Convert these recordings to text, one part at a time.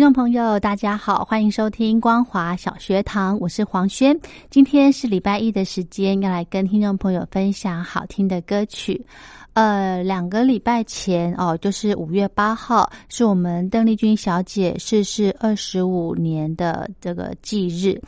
听众朋友，大家好，欢迎收听光华小学堂，我是黄轩。今天是礼拜一的时间，要来跟听众朋友分享好听的歌曲。呃，两个礼拜前哦，就是五月八号，是我们邓丽君小姐逝世二十五年的这个忌日。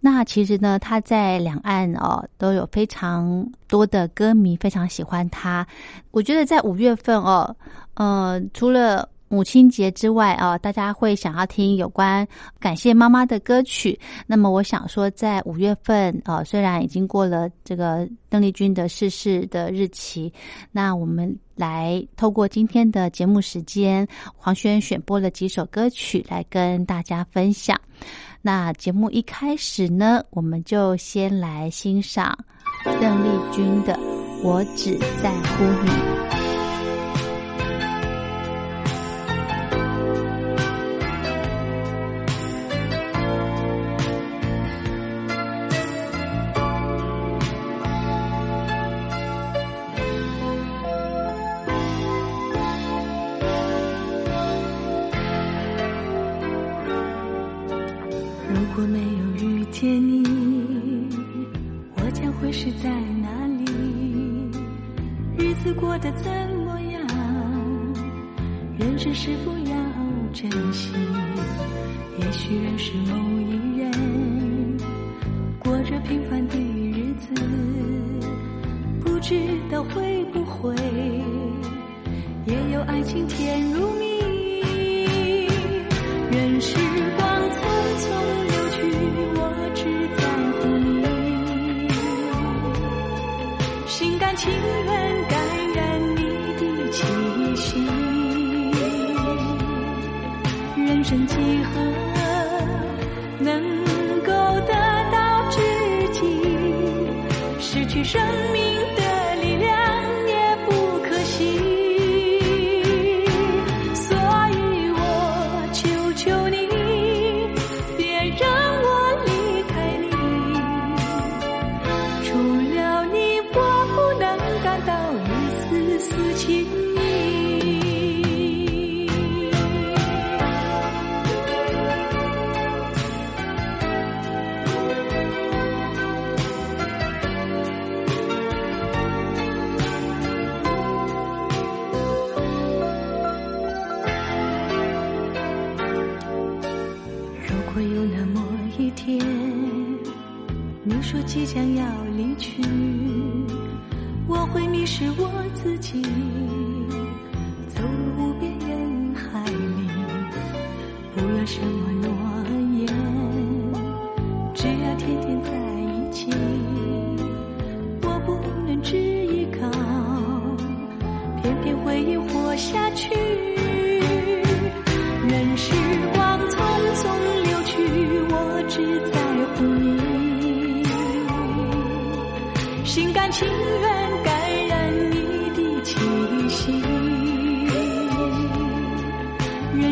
那其实呢，她在两岸哦都有非常多的歌迷非常喜欢她。我觉得在五月份哦，呃，除了母亲节之外啊，大家会想要听有关感谢妈妈的歌曲。那么，我想说，在五月份啊，虽然已经过了这个邓丽君的逝世的日期，那我们来透过今天的节目时间，黄轩选播了几首歌曲来跟大家分享。那节目一开始呢，我们就先来欣赏邓丽君的《我只在乎你》。不知道会不会也有爱情甜如蜜人是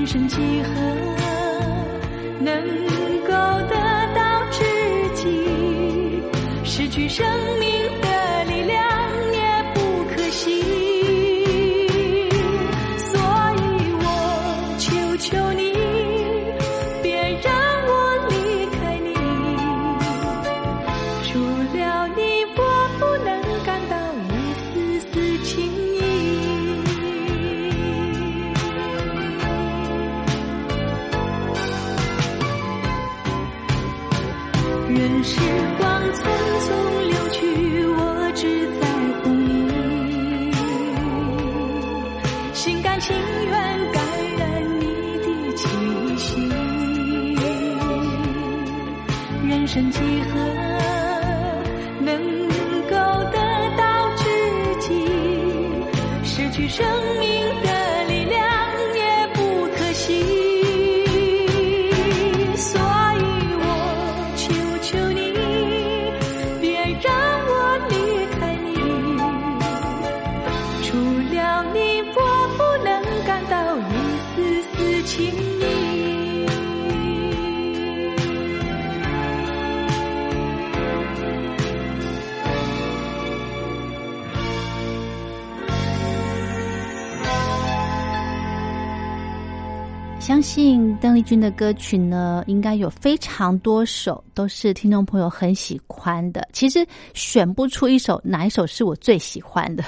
生几何能够得到知己？失去生命失去生命相信邓丽君的歌曲呢，应该有非常多首都是听众朋友很喜欢的。其实选不出一首哪一首是我最喜欢的，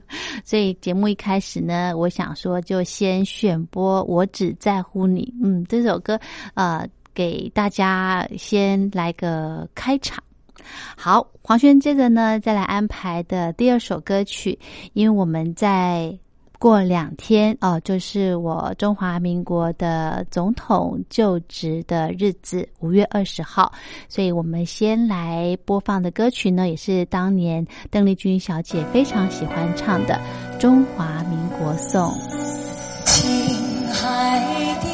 所以节目一开始呢，我想说就先选播《我只在乎你》。嗯，这首歌呃，给大家先来个开场。好，黄轩接着呢，再来安排的第二首歌曲，因为我们在。过两天哦，就是我中华民国的总统就职的日子，五月二十号。所以我们先来播放的歌曲呢，也是当年邓丽君小姐非常喜欢唱的《中华民国颂》。青海的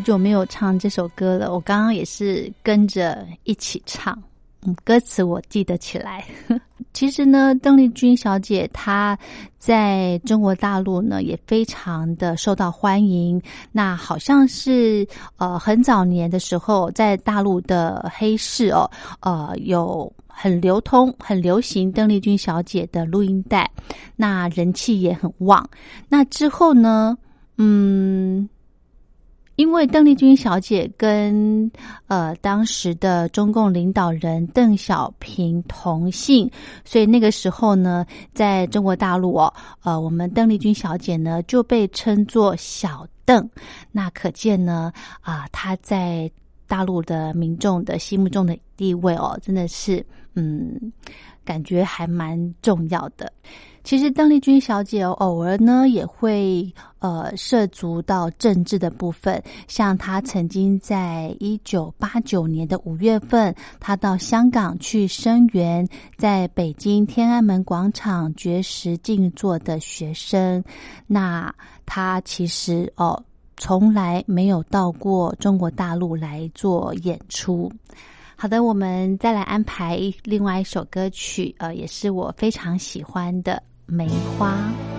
久没有唱这首歌了，我刚刚也是跟着一起唱。嗯，歌词我记得起来。其实呢，邓丽君小姐她在中国大陆呢也非常的受到欢迎。那好像是呃很早年的时候，在大陆的黑市哦，呃有很流通、很流行邓丽君小姐的录音带，那人气也很旺。那之后呢，嗯。因为邓丽君小姐跟呃当时的中共领导人邓小平同姓，所以那个时候呢，在中国大陆哦，呃，我们邓丽君小姐呢就被称作小邓。那可见呢，啊、她在大陆的民众的心目中的地位哦，真的是嗯，感觉还蛮重要的。其实邓丽君小姐偶尔呢也会呃涉足到政治的部分，像她曾经在一九八九年的五月份，她到香港去声援在北京天安门广场绝食静坐的学生。那她其实哦从来没有到过中国大陆来做演出。好的，我们再来安排另外一首歌曲，呃，也是我非常喜欢的。梅花。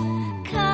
Cause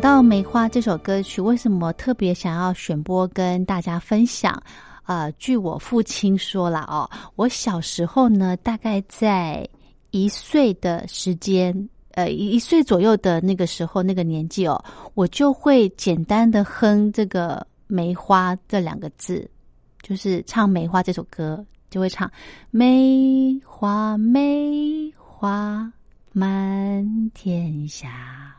到《梅花》这首歌曲，为什么特别想要选播跟大家分享？呃，据我父亲说了哦，我小时候呢，大概在一岁的时间，呃，一岁左右的那个时候，那个年纪哦，我就会简单的哼这个“梅花”这两个字，就是唱《梅花》这首歌，就会唱“梅花梅花满天下”。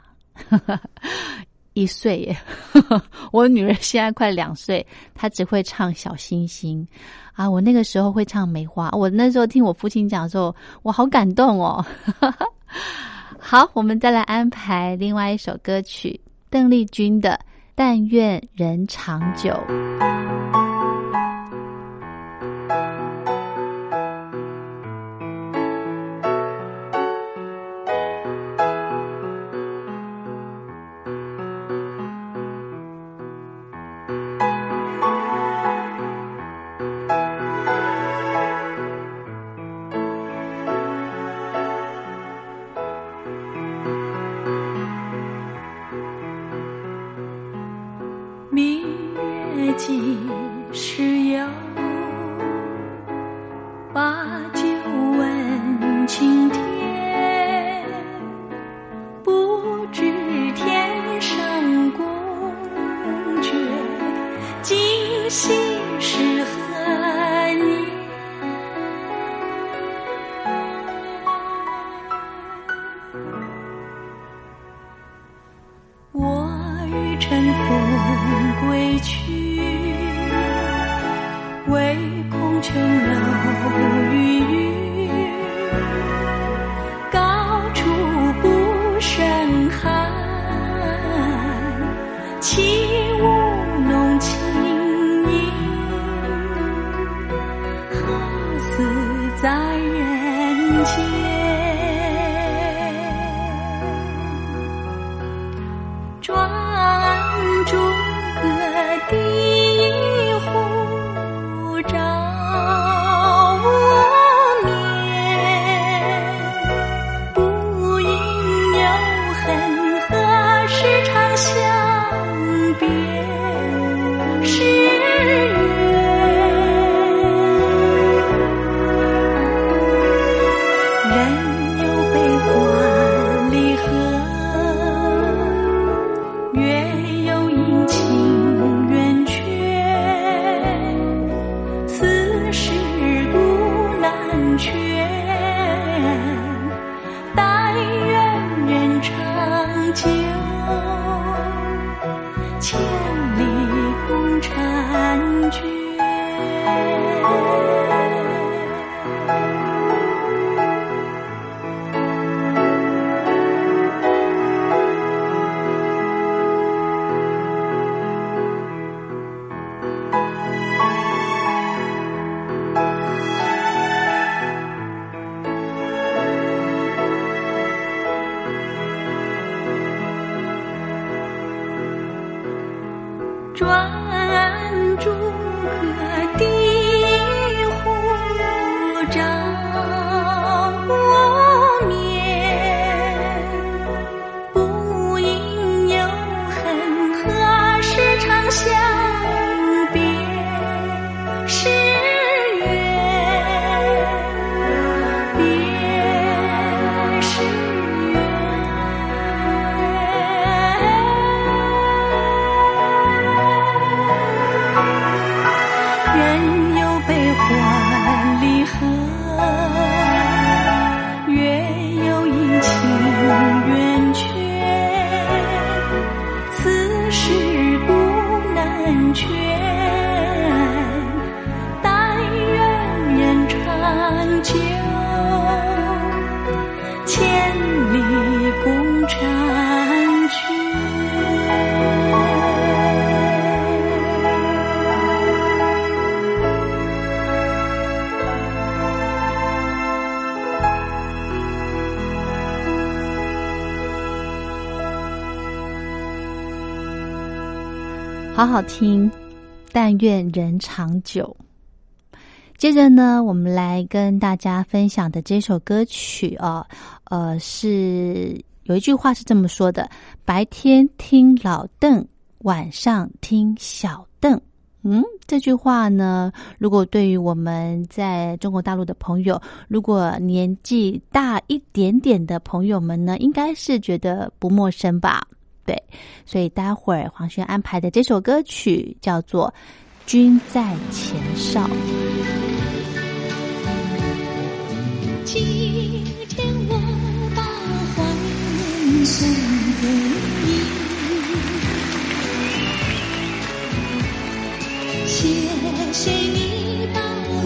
一岁耶，我女儿现在快两岁，她只会唱小星星啊。我那个时候会唱梅花，我那时候听我父亲讲的时候，我好感动哦。好，我们再来安排另外一首歌曲，邓丽君的《但愿人长久》。情。九，千里共婵娟。好好听，但愿人长久。接着呢，我们来跟大家分享的这首歌曲啊，呃，是有一句话是这么说的：白天听老邓，晚上听小邓。嗯，这句话呢，如果对于我们在中国大陆的朋友，如果年纪大一点点的朋友们呢，应该是觉得不陌生吧？对，所以待会儿黄轩安排的这首歌曲叫做《君在前哨》。今天我把怀念送给你，谢谢你把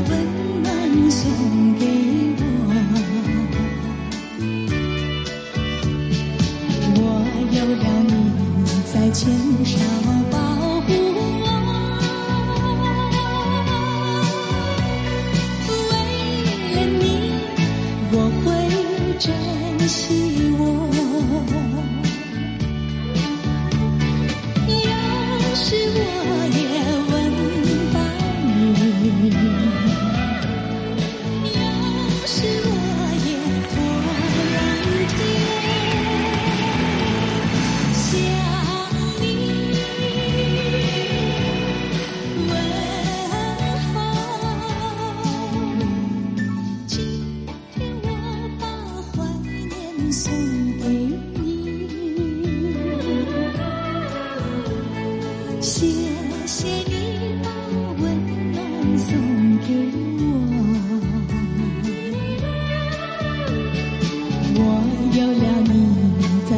温暖送给就让你在前哨保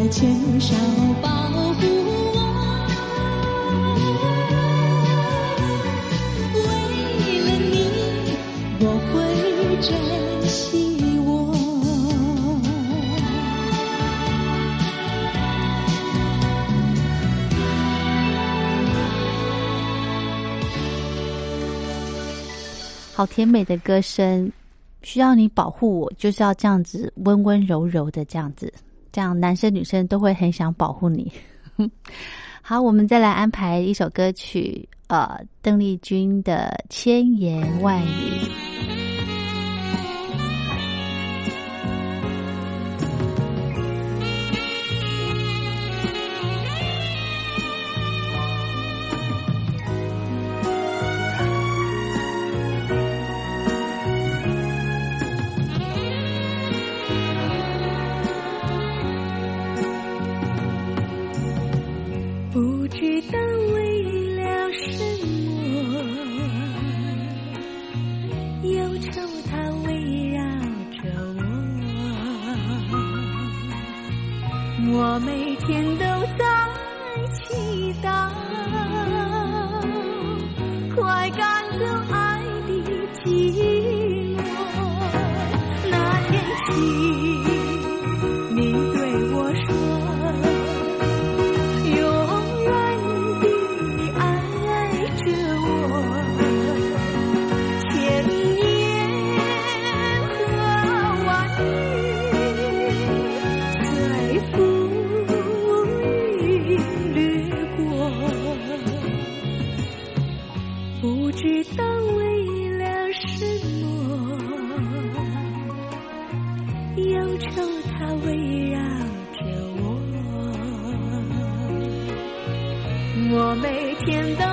你在前哨保护我。为了你，我会珍惜我。好甜美的歌声，需要你保护我，就是要这样子温温柔柔的这样子，这样男生女生都会很想保护你。好，我们再来安排一首歌曲，呃，邓丽君的《千言万语》。围绕着我。我每天都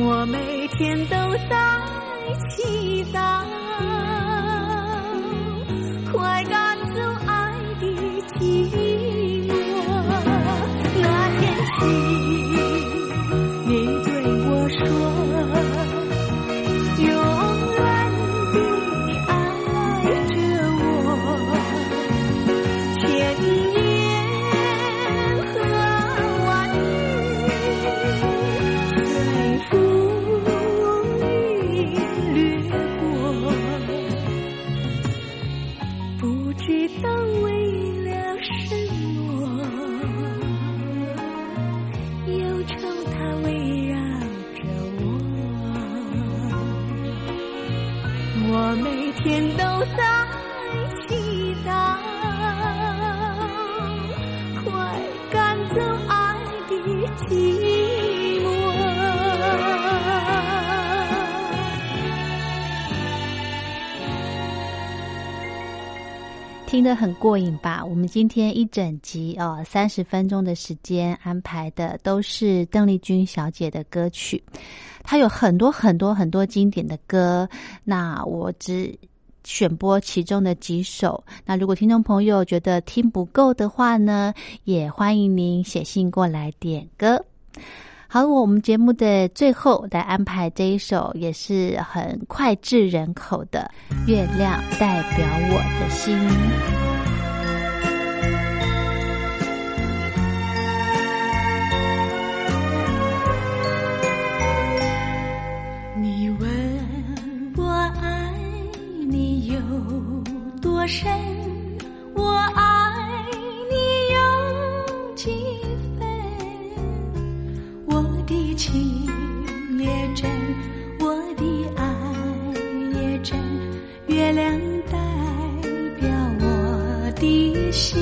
我每天都在祈祷，快赶听得很过瘾吧？我们今天一整集哦，三十分钟的时间安排的都是邓丽君小姐的歌曲，她有很多很多很多经典的歌，那我只选播其中的几首。那如果听众朋友觉得听不够的话呢，也欢迎您写信过来点歌。好，我们节目的最后来安排这一首，也是很脍炙人口的《月亮代表我的心》。有多深，我爱你有几分？我的情也真，我的爱也真，月亮代表我的心。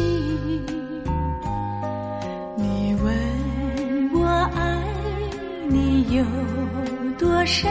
你问我爱你有多深，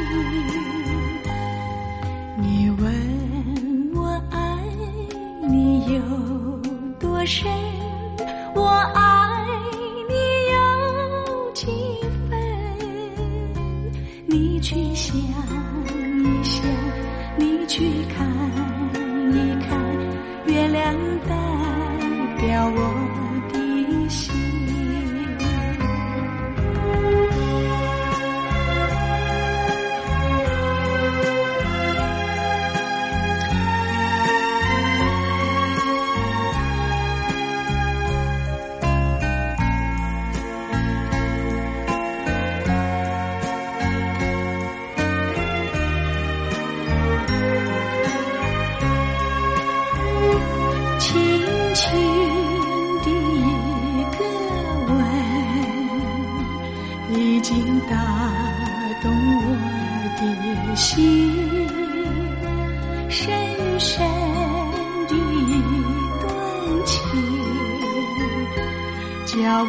多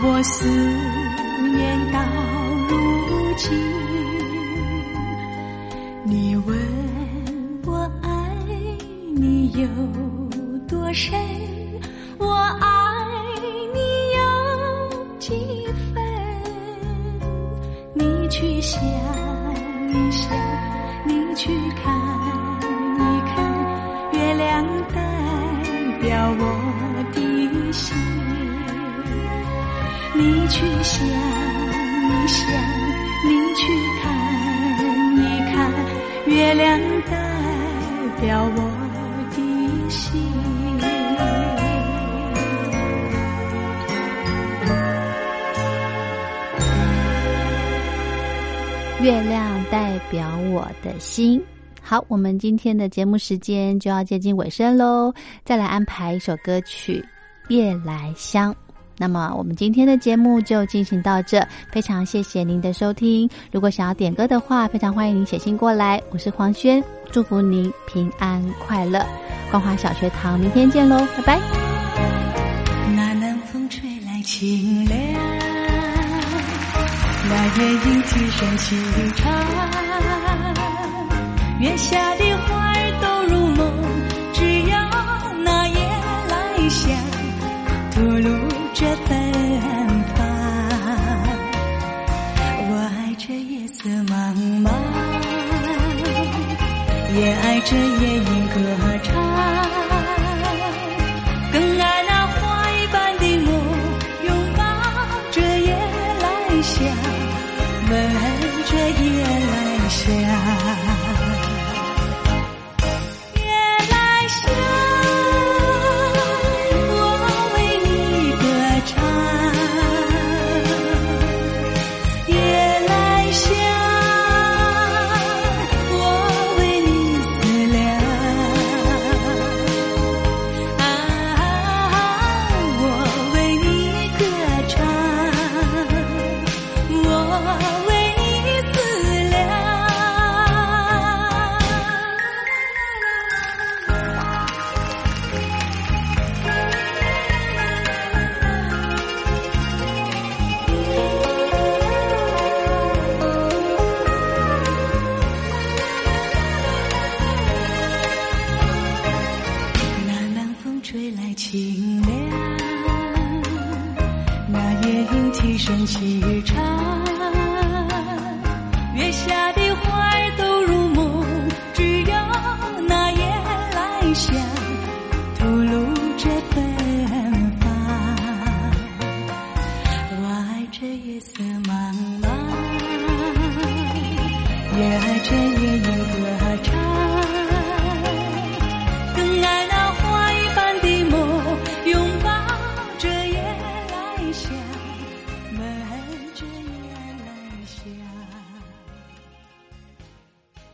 我思。想，你去看一看，月亮代表我的心。月亮代表我的心。好，我们今天的节目时间就要接近尾声喽，再来安排一首歌曲《夜来香》。那么我们今天的节目就进行到这，非常谢谢您的收听。如果想要点歌的话，非常欢迎您写信过来。我是黄轩，祝福您平安快乐。光华小学堂，明天见喽，拜拜。那南风吹来清凉，那夜莺啼声细唱，月下的花儿都入梦，只要那夜来香吐露着芬芳。我爱这夜色茫茫，也爱这夜莺歌唱。